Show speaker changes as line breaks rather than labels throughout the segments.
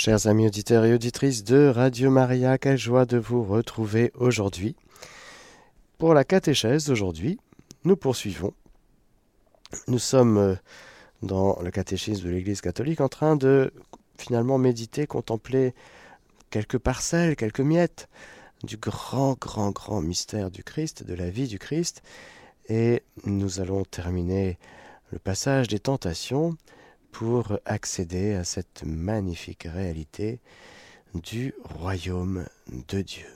Chers amis auditeurs et auditrices de Radio Maria, quelle joie de vous retrouver aujourd'hui. Pour la catéchèse d'aujourd'hui, nous poursuivons. Nous sommes euh, dans le catéchisme de l'Église catholique en train de finalement méditer, contempler quelques parcelles, quelques miettes du grand, grand, grand mystère du Christ, de la vie du Christ. Et nous allons terminer le passage des tentations pour accéder à cette magnifique réalité du royaume de Dieu.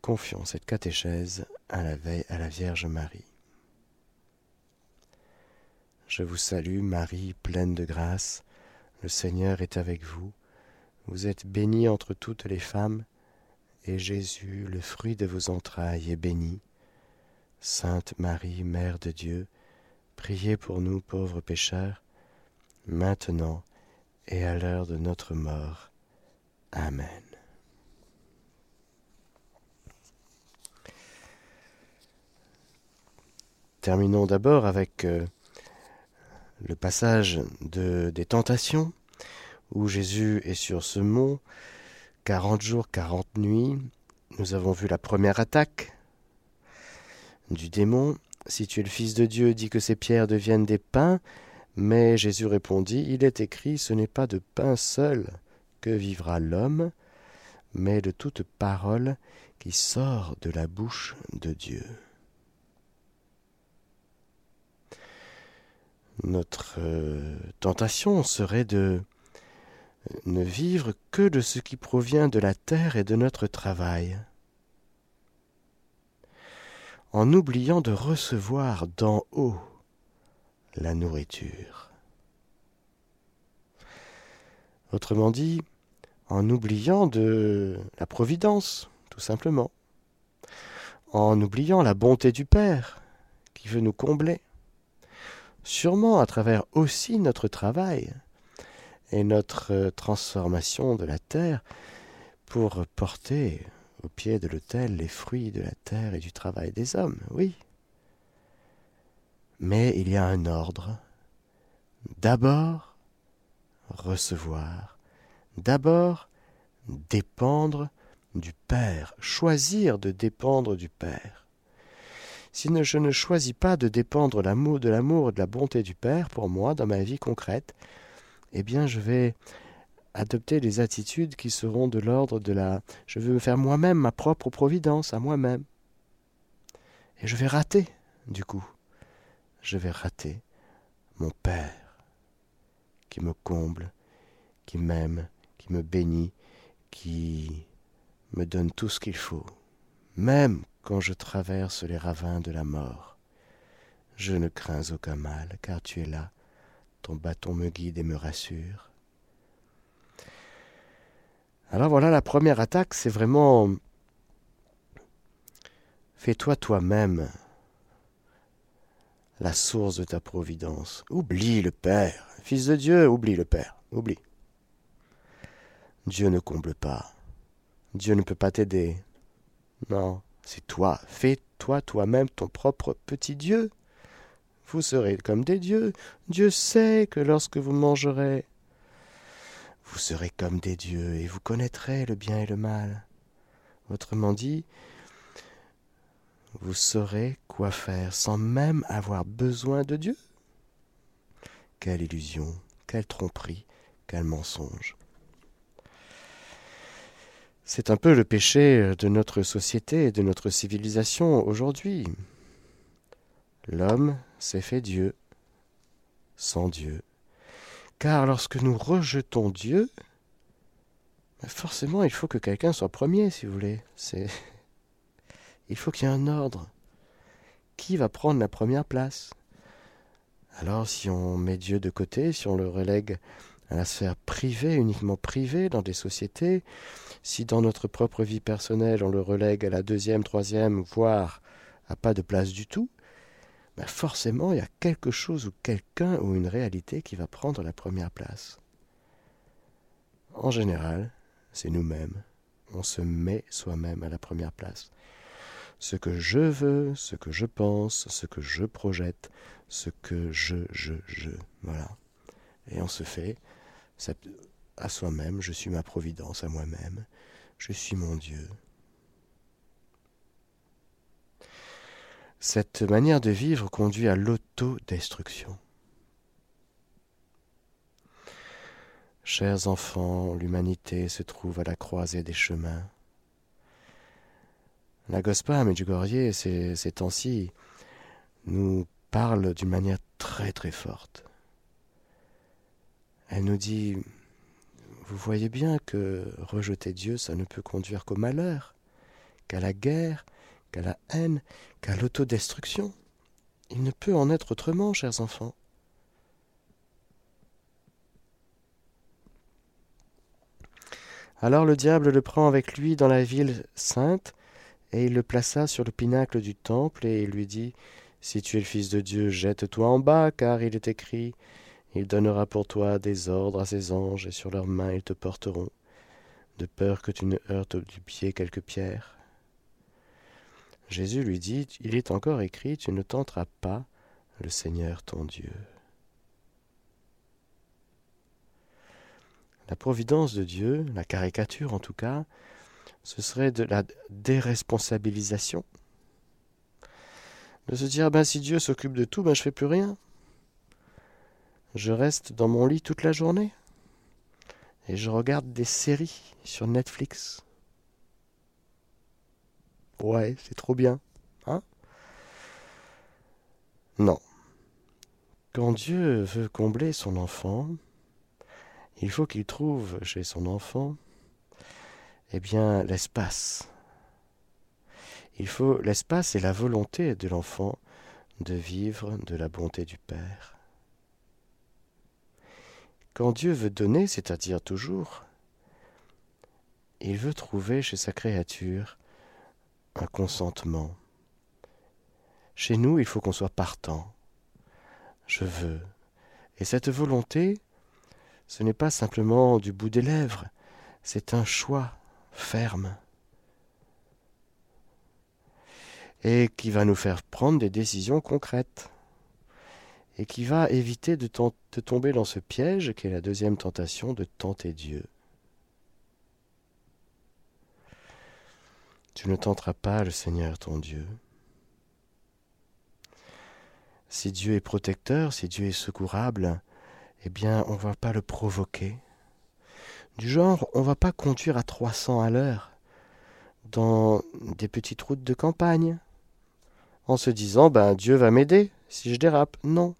Confions cette catéchèse à la, veille, à la Vierge Marie. Je vous salue Marie, pleine de grâce, le Seigneur est avec vous, vous êtes bénie entre toutes les femmes, et Jésus, le fruit de vos entrailles, est béni. Sainte Marie, Mère de Dieu, Priez pour nous pauvres pécheurs, maintenant et à l'heure de notre mort. Amen. Terminons d'abord avec euh, le passage de, des tentations, où Jésus est sur ce mont, quarante jours, quarante nuits. Nous avons vu la première attaque du démon, si tu es le Fils de Dieu, dis que ces pierres deviennent des pains. Mais Jésus répondit, Il est écrit, ce n'est pas de pain seul que vivra l'homme, mais de toute parole qui sort de la bouche de Dieu. Notre euh, tentation serait de ne vivre que de ce qui provient de la terre et de notre travail en oubliant de recevoir d'en haut la nourriture. Autrement dit, en oubliant de la providence, tout simplement, en oubliant la bonté du Père qui veut nous combler, sûrement à travers aussi notre travail et notre transformation de la terre pour porter au pied de l'autel les fruits de la terre et du travail des hommes, oui. Mais il y a un ordre. D'abord, recevoir. D'abord, dépendre du Père, choisir de dépendre du Père. Si je ne choisis pas de dépendre de l'amour et de la bonté du Père pour moi dans ma vie concrète, eh bien je vais adopter des attitudes qui seront de l'ordre de la je veux me faire moi-même ma propre providence à moi-même. Et je vais rater, du coup. Je vais rater mon Père qui me comble, qui m'aime, qui me bénit, qui me donne tout ce qu'il faut, même quand je traverse les ravins de la mort. Je ne crains aucun mal, car tu es là, ton bâton me guide et me rassure. Alors voilà, la première attaque, c'est vraiment fais-toi toi-même la source de ta providence. Oublie le Père. Fils de Dieu, oublie le Père. Oublie. Dieu ne comble pas. Dieu ne peut pas t'aider. Non, c'est toi. Fais-toi toi-même ton propre petit Dieu. Vous serez comme des dieux. Dieu sait que lorsque vous mangerez vous serez comme des dieux et vous connaîtrez le bien et le mal. Autrement dit, vous saurez quoi faire sans même avoir besoin de Dieu. Quelle illusion, quelle tromperie, quel mensonge. C'est un peu le péché de notre société et de notre civilisation aujourd'hui. L'homme s'est fait Dieu sans Dieu. Car lorsque nous rejetons Dieu, ben forcément il faut que quelqu'un soit premier, si vous voulez. C'est... Il faut qu'il y ait un ordre. Qui va prendre la première place? Alors si on met Dieu de côté, si on le relègue à la sphère privée, uniquement privée dans des sociétés, si dans notre propre vie personnelle on le relègue à la deuxième, troisième, voire à pas de place du tout, ben, forcément il y a quelque chose ou quelqu'un ou une réalité qui va prendre la première place. En général, c'est nous-mêmes. On se met soi-même à la première place. Ce que je veux, ce que je pense, ce que je projette, ce que je, je, je. Voilà. Et on se fait à soi-même, je suis ma providence à moi-même, je suis mon Dieu. Cette manière de vivre conduit à l'autodestruction. Chers enfants, l'humanité se trouve à la croisée des chemins. La Gospa Medjugorje, ces, ces temps-ci, nous parle d'une manière très très forte. Elle nous dit, vous voyez bien que rejeter Dieu, ça ne peut conduire qu'au malheur, qu'à la guerre, qu'à la haine, qu'à l'autodestruction. Il ne peut en être autrement, chers enfants. Alors le diable le prend avec lui dans la ville sainte, et il le plaça sur le pinacle du temple, et il lui dit Si tu es le Fils de Dieu, jette-toi en bas, car il est écrit Il donnera pour toi des ordres à ses anges, et sur leurs mains ils te porteront, de peur que tu ne heurtes du pied quelque pierre. Jésus lui dit, Il est encore écrit, tu ne tenteras pas le Seigneur ton Dieu. La providence de Dieu, la caricature en tout cas, ce serait de la déresponsabilisation. De se dire, ben, si Dieu s'occupe de tout, ben, je fais plus rien. Je reste dans mon lit toute la journée et je regarde des séries sur Netflix. Ouais, c'est trop bien. Hein? Non. Quand Dieu veut combler son enfant, il faut qu'il trouve chez son enfant eh bien l'espace. Il faut l'espace et la volonté de l'enfant de vivre de la bonté du Père. Quand Dieu veut donner, c'est-à-dire toujours, il veut trouver chez sa créature un consentement. Chez nous, il faut qu'on soit partant. Je veux. Et cette volonté, ce n'est pas simplement du bout des lèvres, c'est un choix ferme et qui va nous faire prendre des décisions concrètes et qui va éviter de, tomber dans ce piège qui est la deuxième tentation de tenter Dieu. Tu ne tenteras pas le Seigneur ton Dieu. Si Dieu est protecteur, si Dieu est secourable, eh bien on ne va pas le provoquer. Du genre, on ne va pas conduire à 300 à l'heure dans des petites routes de campagne en se disant ben Dieu va m'aider si je dérape. Non,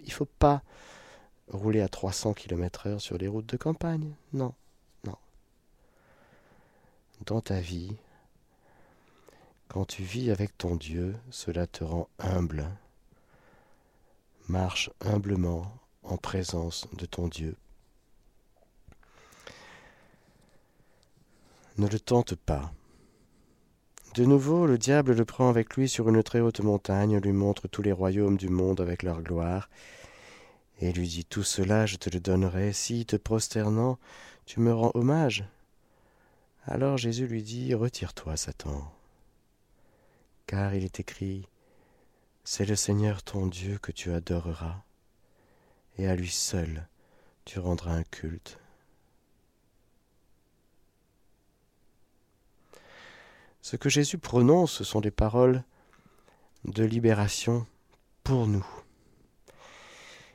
il ne faut pas rouler à 300 km heure sur les routes de campagne. Non, non. Dans ta vie, quand tu vis avec ton Dieu, cela te rend humble. Marche humblement en présence de ton Dieu. Ne le tente pas. De nouveau, le diable le prend avec lui sur une très haute montagne, lui montre tous les royaumes du monde avec leur gloire, et lui dit Tout cela je te le donnerai si, te prosternant, tu me rends hommage. Alors Jésus lui dit Retire-toi, Satan car il est écrit C'est le Seigneur ton Dieu que tu adoreras, et à lui seul tu rendras un culte. Ce que Jésus prononce, ce sont des paroles de libération pour nous.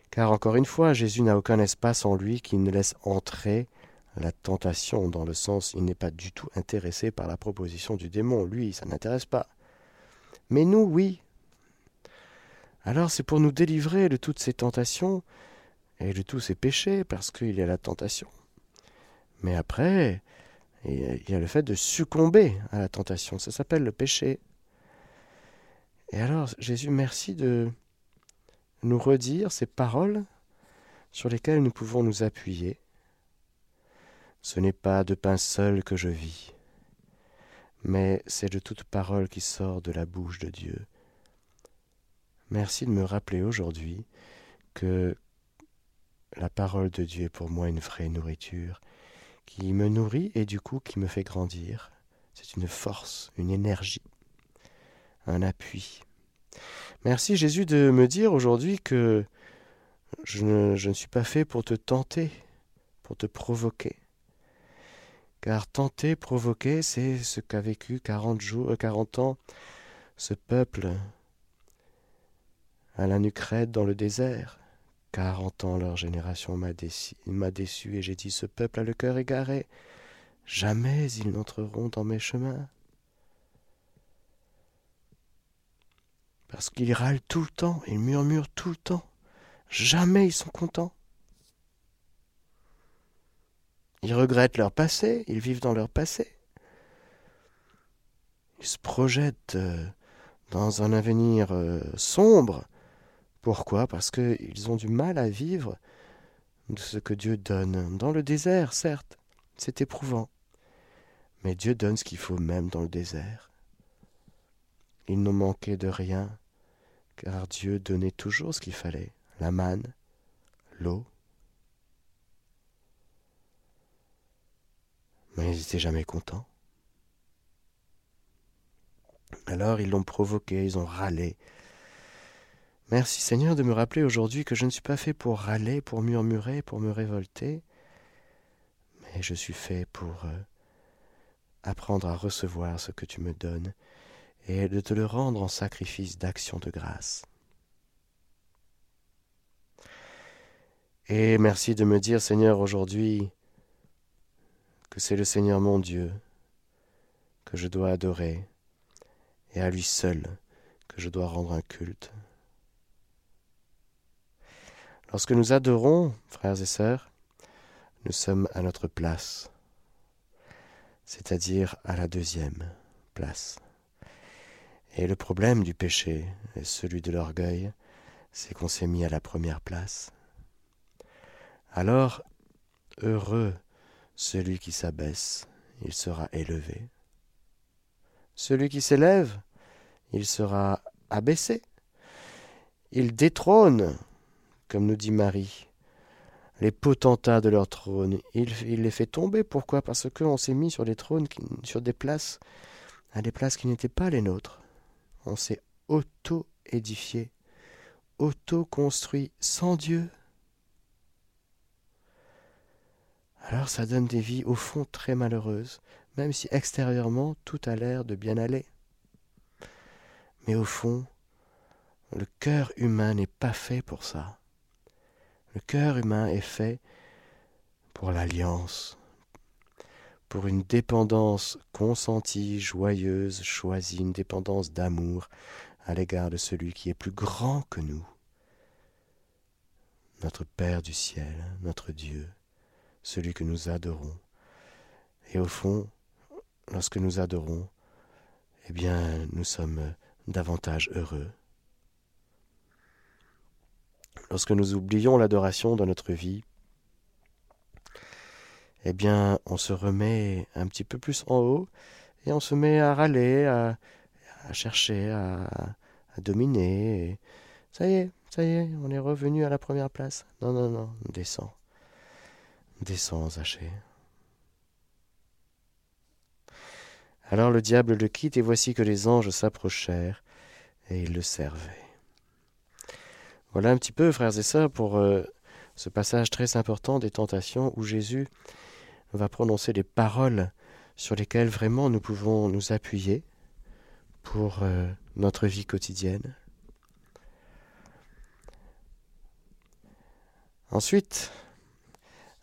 Car encore une fois, Jésus n'a aucun espace en lui qui ne laisse entrer la tentation, dans le sens il n'est pas du tout intéressé par la proposition du démon. Lui, ça n'intéresse pas. Mais nous, oui. Alors c'est pour nous délivrer de toutes ces tentations et de tous ces péchés, parce qu'il y a la tentation. Mais après, il y a le fait de succomber à la tentation. Ça s'appelle le péché. Et alors, Jésus, merci de nous redire ces paroles sur lesquelles nous pouvons nous appuyer. Ce n'est pas de pain seul que je vis, mais c'est de toute parole qui sort de la bouche de Dieu. Merci de me rappeler aujourd'hui que la parole de Dieu est pour moi une vraie nourriture, qui me nourrit et du coup qui me fait grandir. C'est une force, une énergie, un appui. Merci Jésus de me dire aujourd'hui que je ne, je ne suis pas fait pour te tenter, pour te provoquer. Car tenter, provoquer, c'est ce qu'a vécu 40, jours, 40 ans ce peuple à la nuque dans le désert. Quarante ans leur génération m'a déçu, déçu et j'ai dit ce peuple a le cœur égaré. Jamais ils n'entreront dans mes chemins. Parce qu'ils râlent tout le temps, ils murmurent tout le temps. Jamais ils sont contents. Ils regrettent leur passé, ils vivent dans leur passé. Ils se projettent euh, dans un avenir euh, sombre. Pourquoi? Parce qu'ils ont du mal à vivre de ce que Dieu donne. Dans le désert, certes, c'est éprouvant. Mais Dieu donne ce qu'il faut même dans le désert. Ils n'ont manqué de rien, car Dieu donnait toujours ce qu'il fallait, la manne, l'eau. Mais ils n'étaient jamais contents. Alors ils l'ont provoqué, ils ont râlé. Merci Seigneur de me rappeler aujourd'hui que je ne suis pas fait pour râler, pour murmurer, pour me révolter, mais je suis fait pour euh, apprendre à recevoir ce que tu me donnes et de te le rendre en sacrifice d'action de grâce. Et merci de me dire, Seigneur, aujourd'hui, c'est le Seigneur mon Dieu que je dois adorer, et à lui seul que je dois rendre un culte. Lorsque nous adorons, frères et sœurs, nous sommes à notre place, c'est-à-dire à la deuxième place. Et le problème du péché et celui de l'orgueil, c'est qu'on s'est mis à la première place. Alors, heureux celui qui s'abaisse, il sera élevé. Celui qui s'élève, il sera abaissé. Il détrône, comme nous dit Marie, les potentats de leur trône. Il, les fait tomber. Pourquoi? Parce qu'on s'est mis sur des trônes, sur des places, à des places qui n'étaient pas les nôtres. On s'est auto-édifié, auto-construit sans Dieu. Alors ça donne des vies au fond très malheureuses, même si extérieurement tout a l'air de bien aller. Mais au fond, le cœur humain n'est pas fait pour ça. Le cœur humain est fait pour l'alliance, pour une dépendance consentie, joyeuse, choisie, une dépendance d'amour à l'égard de celui qui est plus grand que nous, notre Père du ciel, notre Dieu, celui que nous adorons. Et au fond, lorsque nous adorons, eh bien, nous sommes davantage heureux. Lorsque nous oublions l'adoration dans notre vie, eh bien, on se remet un petit peu plus en haut et on se met à râler, à, chercher, à, dominer. ça y est, ça y est, on est revenu à la première place. Non, non, non, descends. Descends, Zachée. Alors le diable le quitte, et voici que les anges s'approchèrent, et ils le servaient. Voilà un petit peu, frères et sœurs, pour euh, ce passage très important des tentations où Jésus va prononcer des paroles sur lesquelles vraiment nous pouvons nous appuyer pour euh, notre vie quotidienne. Ensuite,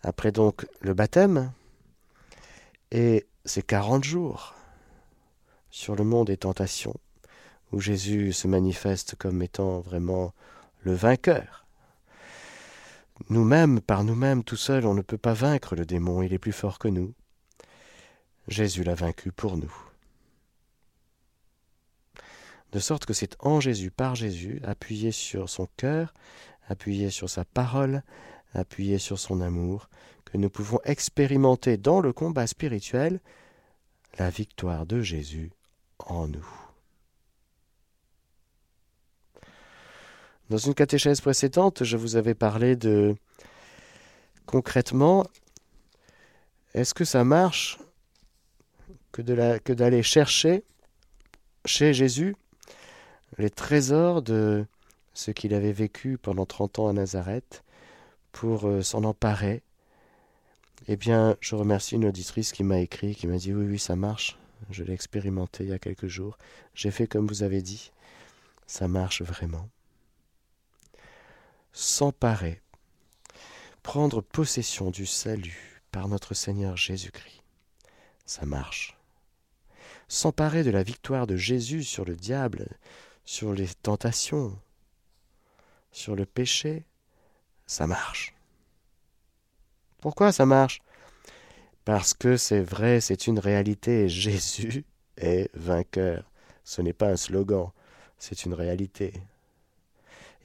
après donc le baptême et ces quarante jours, sur le monde des tentations, où Jésus se manifeste comme étant vraiment le vainqueur. Nous-mêmes, par nous-mêmes, tout seuls, on ne peut pas vaincre le démon, il est plus fort que nous. Jésus l'a vaincu pour nous. De sorte que c'est en Jésus, par Jésus, appuyé sur son cœur, appuyé sur sa parole, appuyé sur son amour, que nous pouvons expérimenter dans le combat spirituel la victoire de Jésus en nous. Dans une catéchèse précédente, je vous avais parlé de concrètement, est-ce que ça marche que, d'aller chercher chez Jésus les trésors de ce qu'il avait vécu pendant 30 ans à Nazareth pour euh, s'en emparer Eh bien, je remercie une auditrice qui m'a écrit, qui m'a dit oui, oui, ça marche. Je l'ai expérimenté il y a quelques jours. J'ai fait comme vous avez dit. Ça marche vraiment. S'emparer, prendre possession du salut par notre Seigneur Jésus-Christ. Ça marche. S'emparer de la victoire de Jésus sur le diable, sur les tentations, sur le péché, ça marche. Pourquoi ça marche? Parce que c'est vrai, c'est une réalité. Jésus est vainqueur. Ce n'est pas un slogan, c'est une réalité.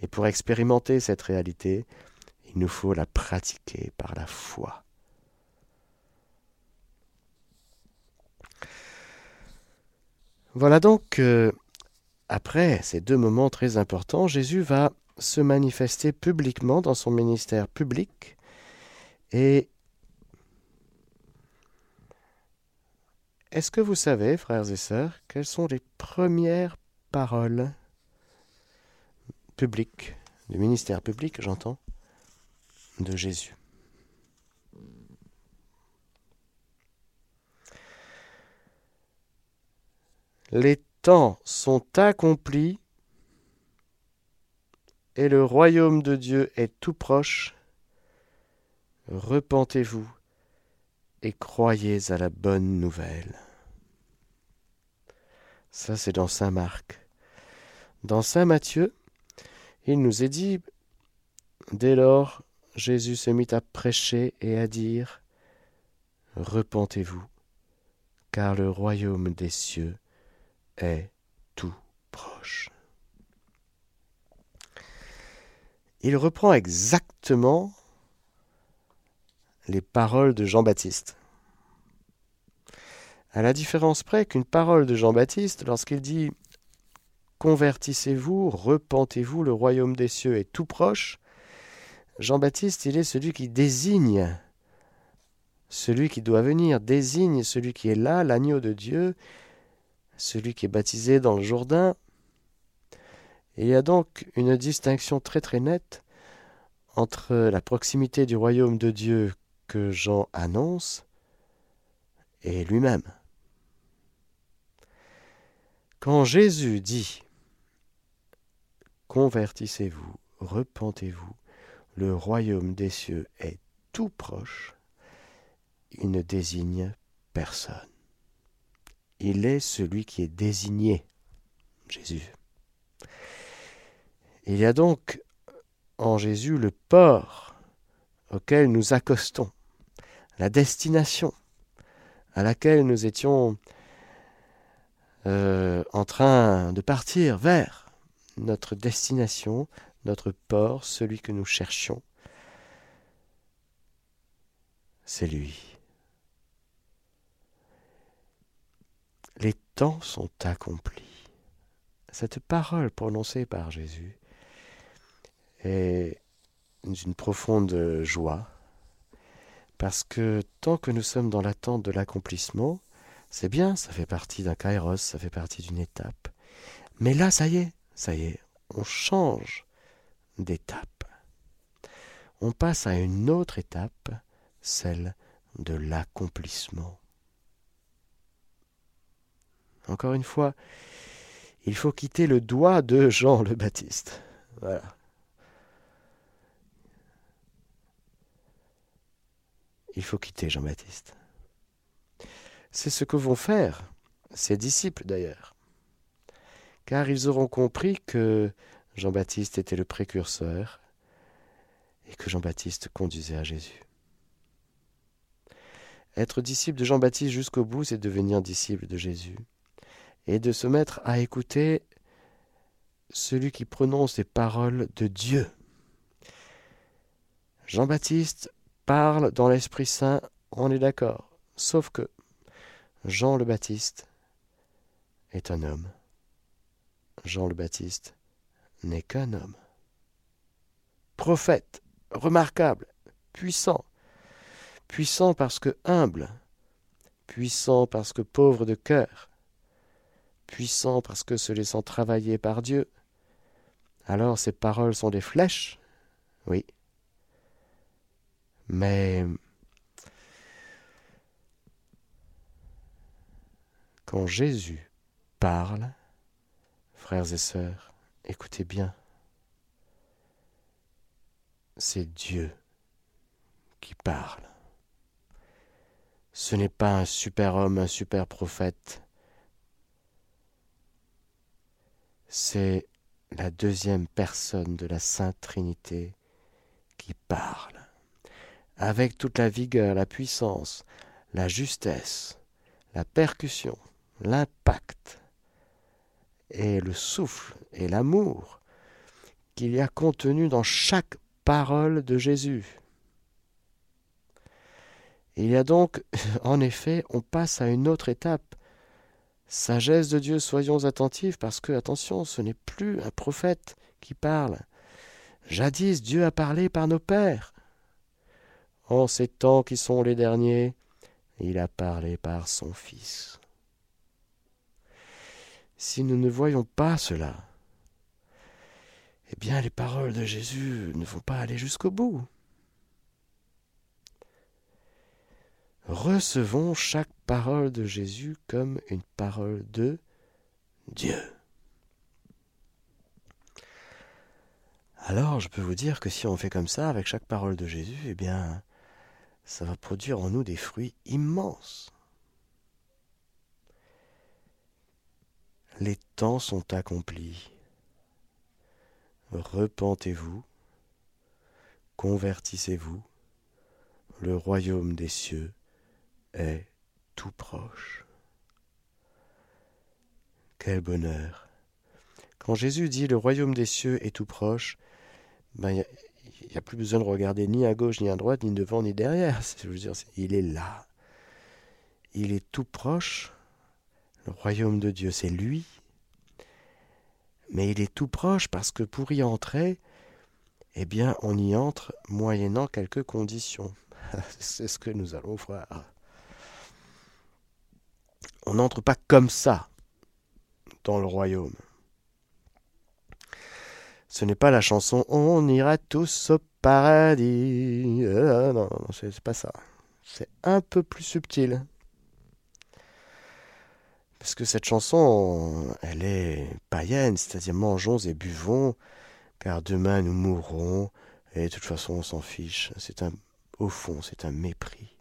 Et pour expérimenter cette réalité, il nous faut la pratiquer par la foi. Voilà donc, euh, après ces deux moments très importants, Jésus va se manifester publiquement dans son ministère public et est-ce que vous savez, frères et sœurs, quelles sont les premières paroles publiques, du ministère public, j'entends, de Jésus? Les temps sont accomplis et le royaume de Dieu est tout proche repentez-vous et croyez à la bonne nouvelle. Ça, c'est dans Saint Marc. Dans Saint Matthieu, il nous est dit, dès lors, Jésus se mit à prêcher et à dire, Repentez-vous, car le royaume des cieux est tout proche. Il reprend exactement les paroles de Jean-Baptiste. À la différence près qu'une parole de Jean-Baptiste, lorsqu'il dit Convertissez-vous, repentez-vous, le royaume des cieux est tout proche, Jean-Baptiste, il est celui qui désigne celui qui doit venir, désigne celui qui est là, l'agneau de Dieu, celui qui est baptisé dans le Jourdain. Il y a donc une distinction très très nette entre la proximité du royaume de Dieu que Jean annonce est lui-même. Quand Jésus dit Convertissez-vous, repentez-vous, le royaume des cieux est tout proche, il ne désigne personne. Il est celui qui est désigné, Jésus. Il y a donc en Jésus le port auquel nous accostons la destination à laquelle nous étions euh, en train de partir vers notre destination, notre port, celui que nous cherchions. C'est lui. Les temps sont accomplis. Cette parole prononcée par Jésus est d'une profonde joie parce que tant que nous sommes dans l'attente de l'accomplissement, c'est bien, ça fait partie d'un kairos, ça fait partie d'une étape. Mais là, ça y est, ça y est, on change d'étape. On passe à une autre étape, celle de l'accomplissement. Encore une fois, il faut quitter le doigt de Jean le Baptiste. Voilà. Il faut quitter Jean-Baptiste. C'est ce que vont faire ses disciples d'ailleurs, car ils auront compris que Jean-Baptiste était le précurseur et que Jean-Baptiste conduisait à Jésus. Être disciple de Jean-Baptiste jusqu'au bout, c'est devenir disciple de Jésus et de se mettre à écouter celui qui prononce les paroles de Dieu. Jean-Baptiste parle dans l'Esprit Saint, on est d'accord. Sauf que Jean le Baptiste est un homme. Jean le Baptiste n'est qu'un homme. Prophète, remarquable, puissant. Puissant parce que humble. Puissant parce que pauvre de cœur. Puissant parce que se laissant travailler par Dieu. Alors ces paroles sont des flèches? Oui, mais quand Jésus parle, frères et sœurs, écoutez bien, c'est Dieu qui parle. Ce n'est pas un super homme, un super prophète. C'est la deuxième personne de la Sainte Trinité qui parle avec toute la vigueur, la puissance, la justesse, la percussion, l'impact et le souffle et l'amour qu'il y a contenu dans chaque parole de Jésus. Il y a donc, en effet, on passe à une autre étape. Sagesse de Dieu, soyons attentifs, parce que, attention, ce n'est plus un prophète qui parle. Jadis, Dieu a parlé par nos pères. En ces temps qui sont les derniers, il a parlé par son Fils. Si nous ne voyons pas cela, eh bien les paroles de Jésus ne vont pas aller jusqu'au bout. Recevons chaque parole de Jésus comme une parole de Dieu. Alors, je peux vous dire que si on fait comme ça avec chaque parole de Jésus, eh bien, ça va produire en nous des fruits immenses. Les temps sont accomplis. Repentez-vous, convertissez-vous, le royaume des cieux est tout proche. Quel bonheur. Quand Jésus dit le royaume des cieux est tout proche, ben, il n'y a, plus besoin de regarder ni à gauche, ni à droite, ni devant, ni derrière. Je dire, il est là. Il est tout proche. Le royaume de Dieu, c'est lui. Mais il est tout proche parce que pour y entrer, eh bien, on y entre moyennant quelques conditions. c'est ce que nous allons voir. On n'entre pas comme ça dans le royaume. Ce n'est pas la chanson On ira tous au paradis. Euh, non, non, c'est pas ça. C'est un peu plus subtil. Parce que cette chanson, elle est païenne, c'est-à-dire mangeons et buvons, car demain nous mourrons, et de toute façon on s'en fiche. C'est un, au fond, c'est un mépris.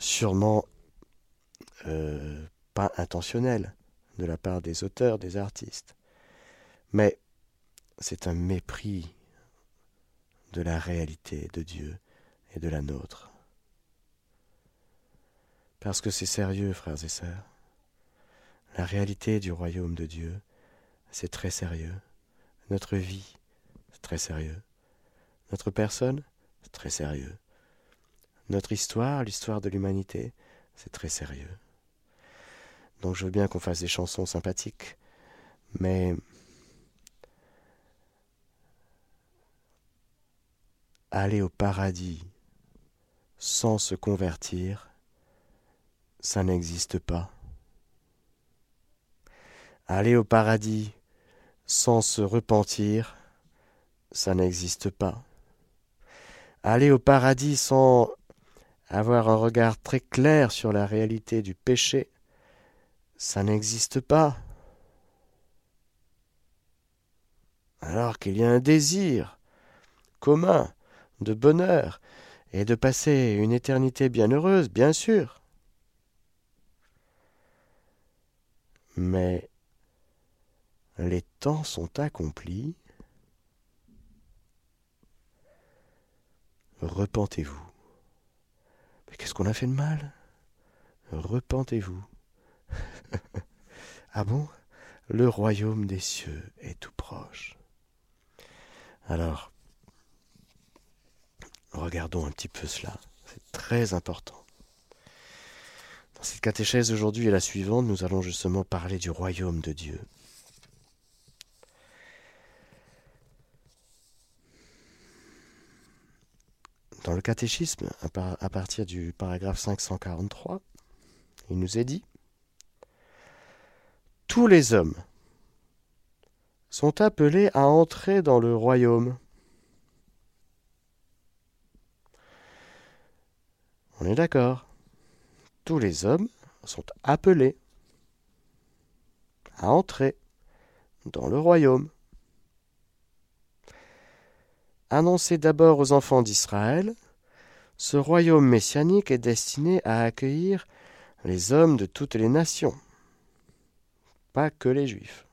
Sûrement euh, pas intentionnel de la part des auteurs, des artistes. Mais c'est un mépris de la réalité de Dieu et de la nôtre. Parce que c'est sérieux, frères et sœurs. La réalité du royaume de Dieu, c'est très sérieux. Notre vie, c'est très sérieux. Notre personne, c'est très sérieux. Notre histoire, l'histoire de l'humanité, c'est très sérieux. Donc je veux bien qu'on fasse des chansons sympathiques, mais aller au paradis sans se convertir, ça n'existe pas. Aller au paradis sans se repentir, ça n'existe pas. Aller au paradis sans avoir un regard très clair sur la réalité du péché, ça n'existe pas. Alors qu'il y a un désir commun de bonheur et de passer une éternité bienheureuse, bien sûr. Mais les temps sont accomplis. Repentez-vous. Mais qu'est-ce qu'on a fait de mal? Repentez-vous. ah bon? Le royaume des cieux est tout proche. Alors, Regardons un petit peu cela. C'est très important. Dans cette catéchèse aujourd'hui et la suivante, nous allons justement parler du royaume de Dieu. Dans le catéchisme, à partir du paragraphe 543, il nous est dit Tous les hommes sont appelés à entrer dans le royaume On est d'accord. Tous les hommes sont appelés à entrer dans le royaume. Annoncé d'abord aux enfants d'Israël, ce royaume messianique est destiné à accueillir les hommes de toutes les nations, pas que les juifs.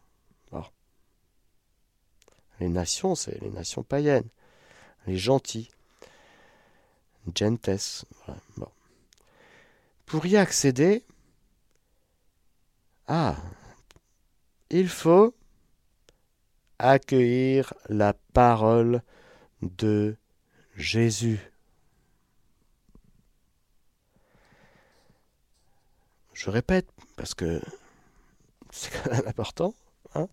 Les nations, c'est les nations païennes, les gentils, gentes. Pour y accéder, ah, il faut accueillir la parole de Jésus. Je répète, parce que c'est quand même important. Hein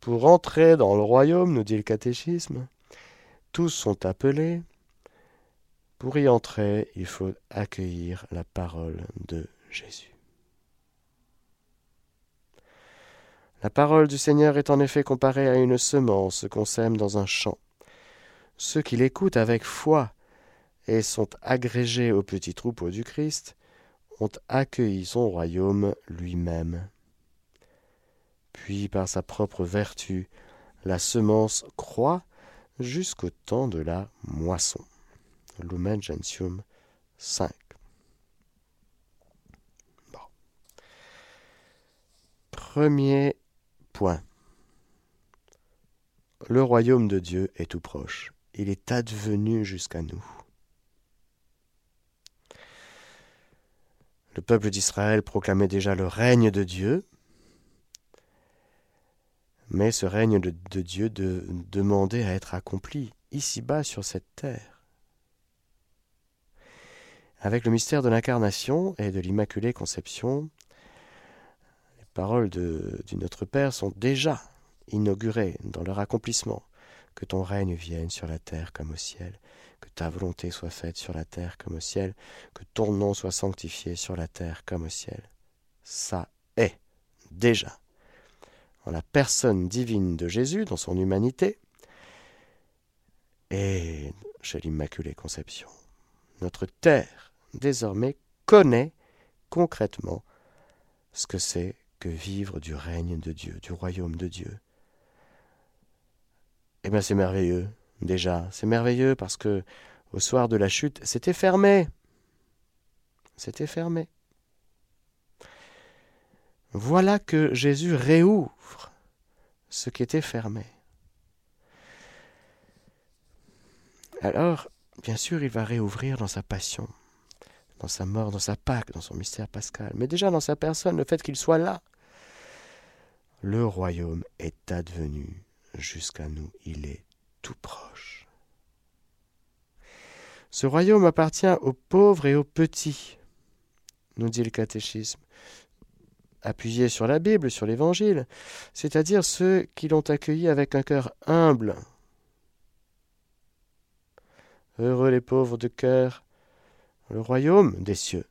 Pour entrer dans le royaume, nous dit le catéchisme, tous sont appelés. Pour y entrer, il faut accueillir la parole de Jésus. La parole du Seigneur est en effet comparée à une semence qu'on sème dans un champ. Ceux qui l'écoutent avec foi et sont agrégés au petit troupeau du Christ ont accueilli son royaume lui-même. Puis par sa propre vertu, la semence croît jusqu'au temps de la moisson. Lumen Gentium 5. Premier point. Le royaume de Dieu est tout proche. Il est advenu jusqu'à nous. Le peuple d'Israël proclamait déjà le règne de Dieu, mais ce règne de, Dieu demandait à être accompli ici-bas sur cette terre. Avec le mystère de l'incarnation et de l'Immaculée Conception, les paroles du Notre Père sont déjà inaugurées dans leur accomplissement. Que ton règne vienne sur la terre comme au ciel que ta volonté soit faite sur la terre comme au ciel, que ton nom soit sanctifié sur la terre comme au ciel. Ça est déjà en la personne divine de Jésus, dans son humanité, et chez l'Immaculée Conception. Notre terre, désormais, connaît concrètement ce que c'est que vivre du règne de Dieu, du royaume de Dieu. Eh bien, c'est merveilleux. Déjà, c'est merveilleux parce que au soir de la chute, c'était fermé. C'était fermé. Voilà que Jésus réouvre ce qui était fermé. Alors, bien sûr, il va réouvrir dans sa passion, dans sa mort, dans sa Pâque, dans son mystère pascal, mais déjà dans sa personne, le fait qu'il soit là. Le royaume est advenu jusqu'à nous, il est tout proche. Ce royaume appartient aux pauvres et aux petits, nous dit le catéchisme, appuyé sur la Bible, sur l'Évangile, c'est-à-dire ceux qui l'ont accueilli avec un cœur humble. Heureux les pauvres de cœur, le royaume des cieux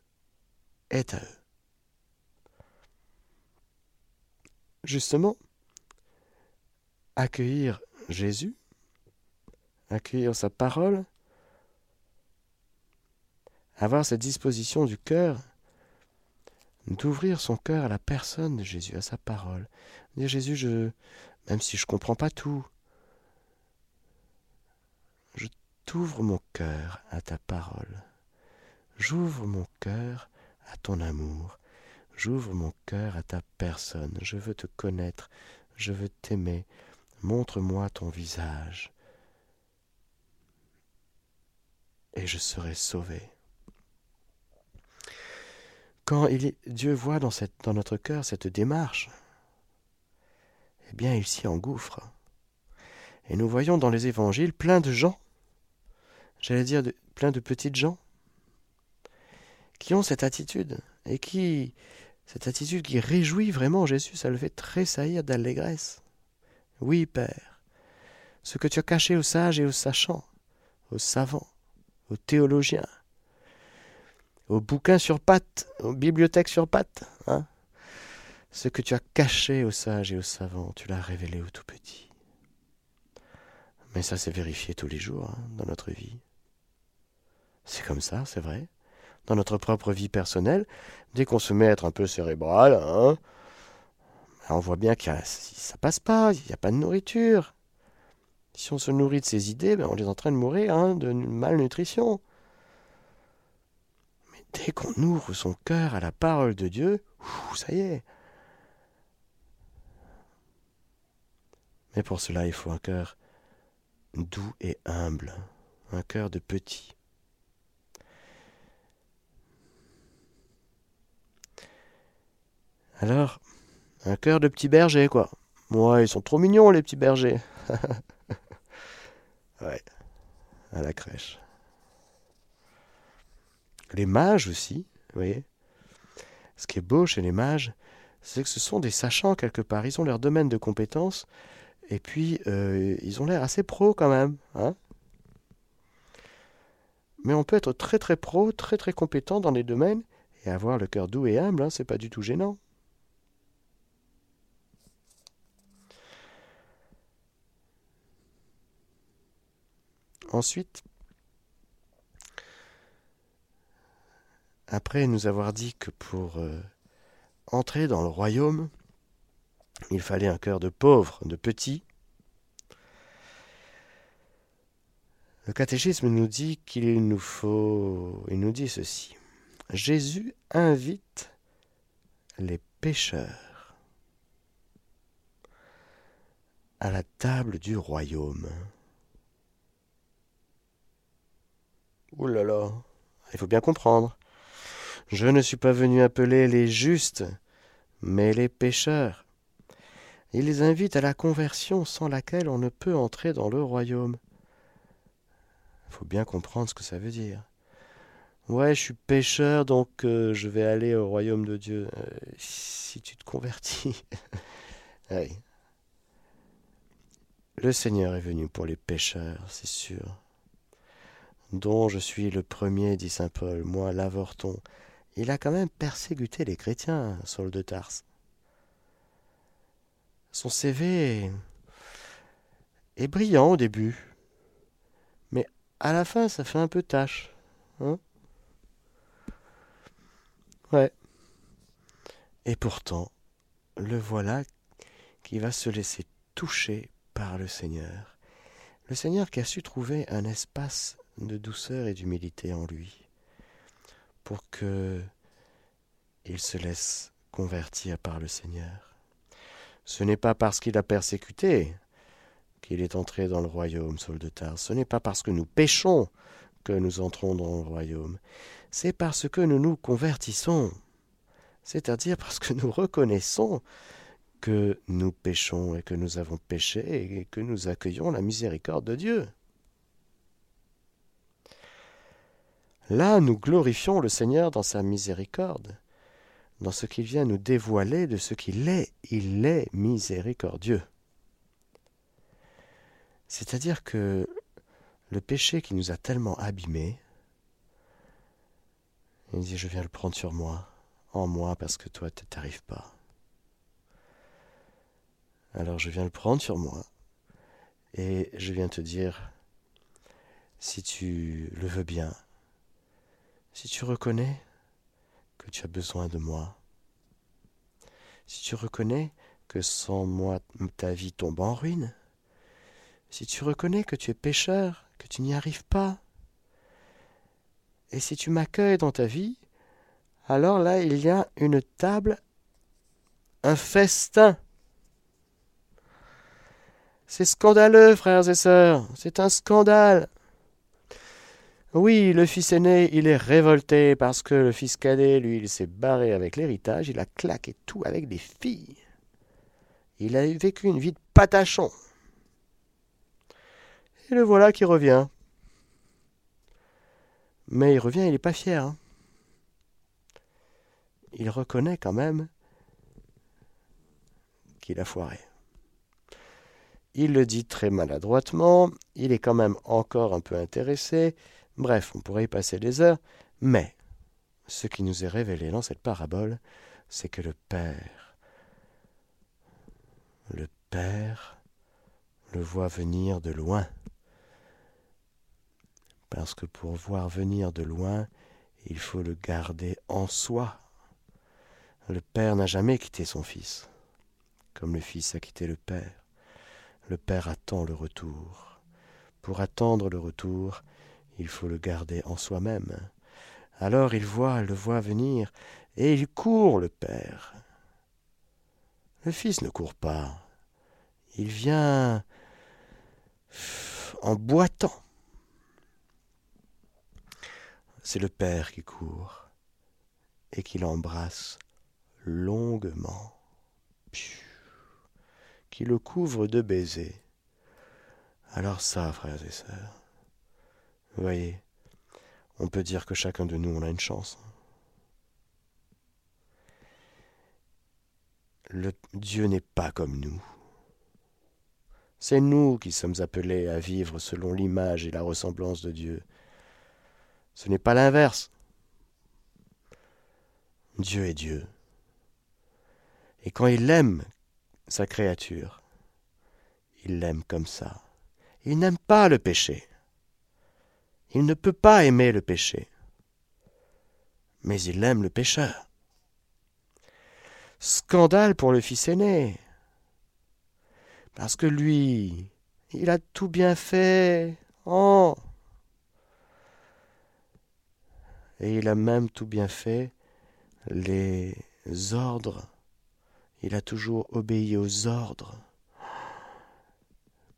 est à eux. Justement, accueillir Jésus, accueillir sa parole, avoir cette disposition du cœur d'ouvrir son cœur à la personne de Jésus, à sa parole. Dire Jésus, même si je ne comprends pas tout, je t'ouvre mon cœur à ta parole. J'ouvre mon cœur à ton amour. J'ouvre mon cœur à ta personne. Je veux te connaître. Je veux t'aimer. Montre-moi ton visage. Et je serai sauvé. Quand Dieu voit dans notre cœur cette démarche, eh bien il s'y engouffre. Et nous voyons dans les évangiles plein de gens, j'allais dire plein de petites gens, qui ont cette attitude, et qui, cette attitude qui réjouit vraiment Jésus, ça le fait tressaillir d'allégresse. Oui, Père, ce que tu as caché aux sages et aux sachants, aux savants, aux théologiens, aux bouquins sur pattes, aux bibliothèques sur pattes. Hein Ce que tu as caché aux sages et aux savants, tu l'as révélé aux tout petits. Mais ça, c'est vérifié tous les jours hein, dans notre vie. C'est comme ça, c'est vrai. Dans notre propre vie personnelle, dès qu'on se met à être un peu cérébral, hein, on voit bien que ça passe pas, il n'y a pas de nourriture. Si on se nourrit de ces idées, ben on est en train de mourir hein, de malnutrition. Mais dès qu'on ouvre son cœur à la parole de Dieu, ça y est. Mais pour cela, il faut un cœur doux et humble, un cœur de petit. Alors, un cœur de petit berger, quoi. Moi, ils sont trop mignons, les petits bergers. ouais, à la crèche. Les mages aussi, vous voyez. Ce qui est beau chez les mages, c'est que ce sont des sachants quelque part. Ils ont leur domaine de compétences, et puis euh, ils ont l'air assez pro quand même. Hein Mais on peut être très très pro, très très compétent dans les domaines, et avoir le cœur doux et humble, hein, c'est pas du tout gênant. Ensuite, après nous avoir dit que pour euh, entrer dans le royaume, il fallait un cœur de pauvre, de petit, le catéchisme nous dit qu'il nous faut, il nous dit ceci. Jésus invite les pécheurs à la table du royaume. Ouh là là, il faut bien comprendre. Je ne suis pas venu appeler les justes, mais les pécheurs. Il les invite à la conversion sans laquelle on ne peut entrer dans le royaume. Il faut bien comprendre ce que ça veut dire. Ouais, je suis pécheur, donc euh, je vais aller au royaume de Dieu. Euh, si tu te convertis. oui. Le Seigneur est venu pour les pécheurs, c'est sûr dont je suis le premier, dit saint Paul, moi l'avorton. Il a quand même persécuté les chrétiens, Saul de Tarse. Son CV est brillant au début, mais à la fin ça fait un peu tâche. Hein ouais. Et pourtant, le voilà qui va se laisser toucher par le Seigneur. Le Seigneur qui a su trouver un espace de douceur et d'humilité en lui, pour que il se laisse convertir par le Seigneur. Ce n'est pas parce qu'il a persécuté qu'il est entré dans le royaume, Saul de Tarse. Ce n'est pas parce que nous péchons que nous entrons dans le royaume. C'est parce que nous nous convertissons, c'est-à-dire parce que nous reconnaissons que nous péchons et que nous avons péché et que nous accueillons la miséricorde de Dieu. Là, nous glorifions le Seigneur dans sa miséricorde, dans ce qu'il vient nous dévoiler de ce qu'il est. Il est miséricordieux. C'est-à-dire que le péché qui nous a tellement abîmés, il dit, je viens le prendre sur moi, en moi, parce que toi, tu t'arrives pas. Alors je viens le prendre sur moi, et je viens te dire, si tu le veux bien, si tu reconnais que tu as besoin de moi, si tu reconnais que sans moi ta vie tombe en ruine, si tu reconnais que tu es pécheur, que tu n'y arrives pas, et si tu m'accueilles dans ta vie, alors là il y a une table, un festin. C'est scandaleux, frères et sœurs, c'est un scandale. Oui, le fils aîné, il est révolté parce que le fils cadet, lui, il s'est barré avec l'héritage, il a claqué tout avec des filles. Il a vécu une vie de patachon. Et le voilà qui revient. Mais il revient, il n'est pas fier. Hein. Il reconnaît quand même qu'il a foiré. Il le dit très maladroitement, il est quand même encore un peu intéressé, Bref, on pourrait y passer des heures, mais ce qui nous est révélé dans cette parabole, c'est que le Père, le Père le voit venir de loin. Parce que pour voir venir de loin, il faut le garder en soi. Le Père n'a jamais quitté son Fils, comme le Fils a quitté le Père. Le Père attend le retour. Pour attendre le retour, il faut le garder en soi-même. Alors il voit, le voit venir, et il court, le Père. Le Fils ne court pas. Il vient en boitant. C'est le Père qui court et qui l'embrasse longuement, qui le couvre de baisers. Alors ça, frères et sœurs, vous voyez, on peut dire que chacun de nous, on a une chance. Dieu n'est pas comme nous. C'est nous qui sommes appelés à vivre selon l'image et la ressemblance de Dieu. Ce n'est pas l'inverse. Dieu est Dieu. Et quand il aime sa créature, il l'aime comme ça. Il n'aime pas le péché. Il ne peut pas aimer le péché. Mais il aime le pécheur. Scandale pour le fils aîné. Parce que lui, il a tout bien fait. Oh. Et il a même tout bien fait les ordres. Il a toujours obéi aux ordres.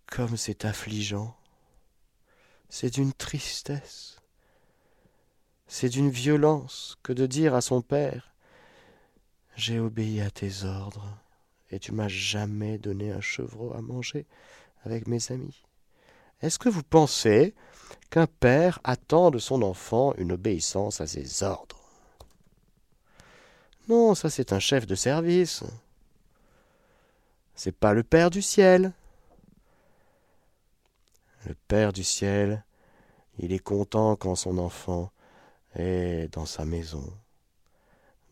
Comme c'est affligeant. C'est d'une tristesse. C'est d'une violence que de dire à son père J'ai obéi à tes ordres et tu m'as jamais donné un chevreau à manger avec mes amis. Est-ce que vous pensez qu'un père attend de son enfant une obéissance à ses ordres? Non, ça c'est un chef de service. C'est pas le Père du ciel. Le Père du ciel, il est content quand son enfant est dans sa maison,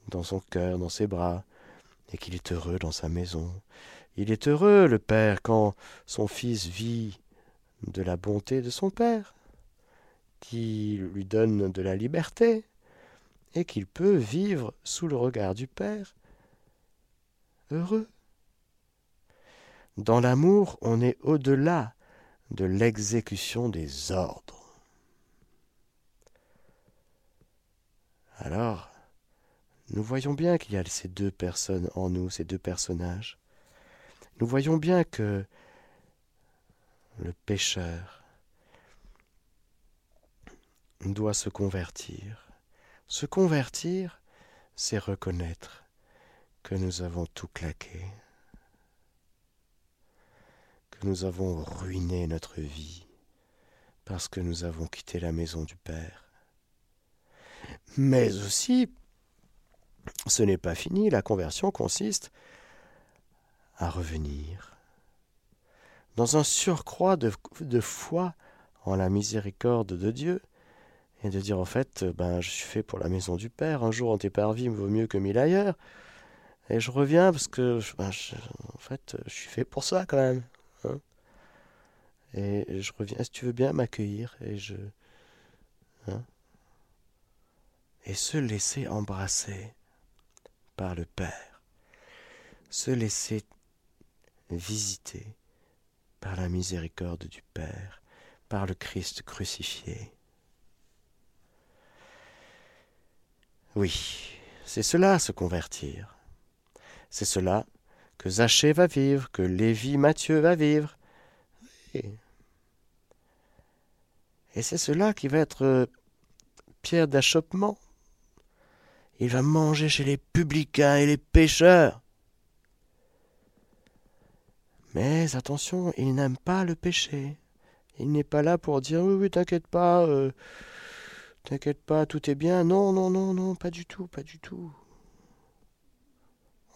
dans son cœur, dans ses bras, et qu'il est heureux dans sa maison. Il est heureux, le Père, quand son Fils vit de la bonté de son Père, qui lui donne de la liberté, et qu'il peut vivre sous le regard du Père, heureux. Dans l'amour, on est au-delà de l'exécution des ordres. Alors, nous voyons bien qu'il y a ces deux personnes en nous, ces deux personnages. Nous voyons bien que le pécheur doit se convertir. Se convertir, c'est reconnaître que nous avons tout claqué, que nous avons ruiné notre vie parce que nous avons quitté la maison du Père. Mais aussi ce n'est pas fini, la conversion consiste à revenir dans un surcroît de, foi en la miséricorde de Dieu et de dire en fait, ben je suis fait pour la maison du Père, un jour en me vaut mieux que mille ailleurs, et je reviens parce que ben, en fait je suis fait pour ça quand même. Et je reviens, est-ce que tu veux bien m'accueillir Et je. Hein, et se laisser embrasser par le Père, se laisser visiter par la miséricorde du Père, par le Christ crucifié. Oui, c'est cela se convertir. C'est cela que Zachée va vivre, que Lévi Matthieu va vivre. Et, et c'est cela qui va être pierre d'achoppement il va manger chez les publicains et les pécheurs. Mais attention, il n'aime pas le péché. Il n'est pas là pour dire oui, oui, t'inquiète pas, euh, t'inquiète pas, tout est bien. Non, non, non, non, pas du tout, pas du tout.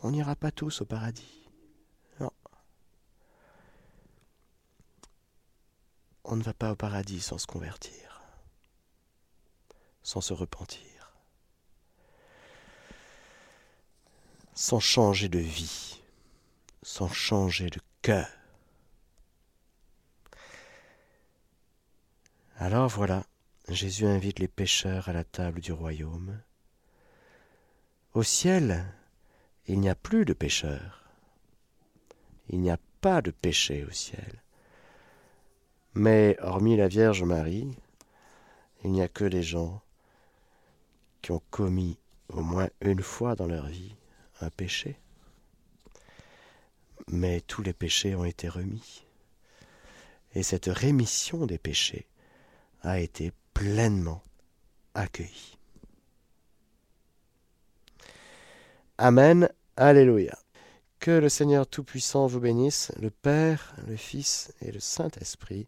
On n'ira pas tous au paradis. On ne va pas au paradis sans se convertir, sans se repentir. sans changer de vie, sans changer de cœur. Alors voilà, Jésus invite les pécheurs à la table du royaume. Au ciel, il n'y a plus de pécheurs. Il n'y a pas de péché au ciel. Mais hormis la Vierge Marie, il n'y a que des gens qui ont commis au moins une fois dans leur vie un péché. Mais tous les péchés ont été remis. Et cette rémission des péchés a été pleinement accueillie. Amen, Alléluia. Que le Seigneur Tout-Puissant vous bénisse, le Père, le Fils et le Saint-Esprit.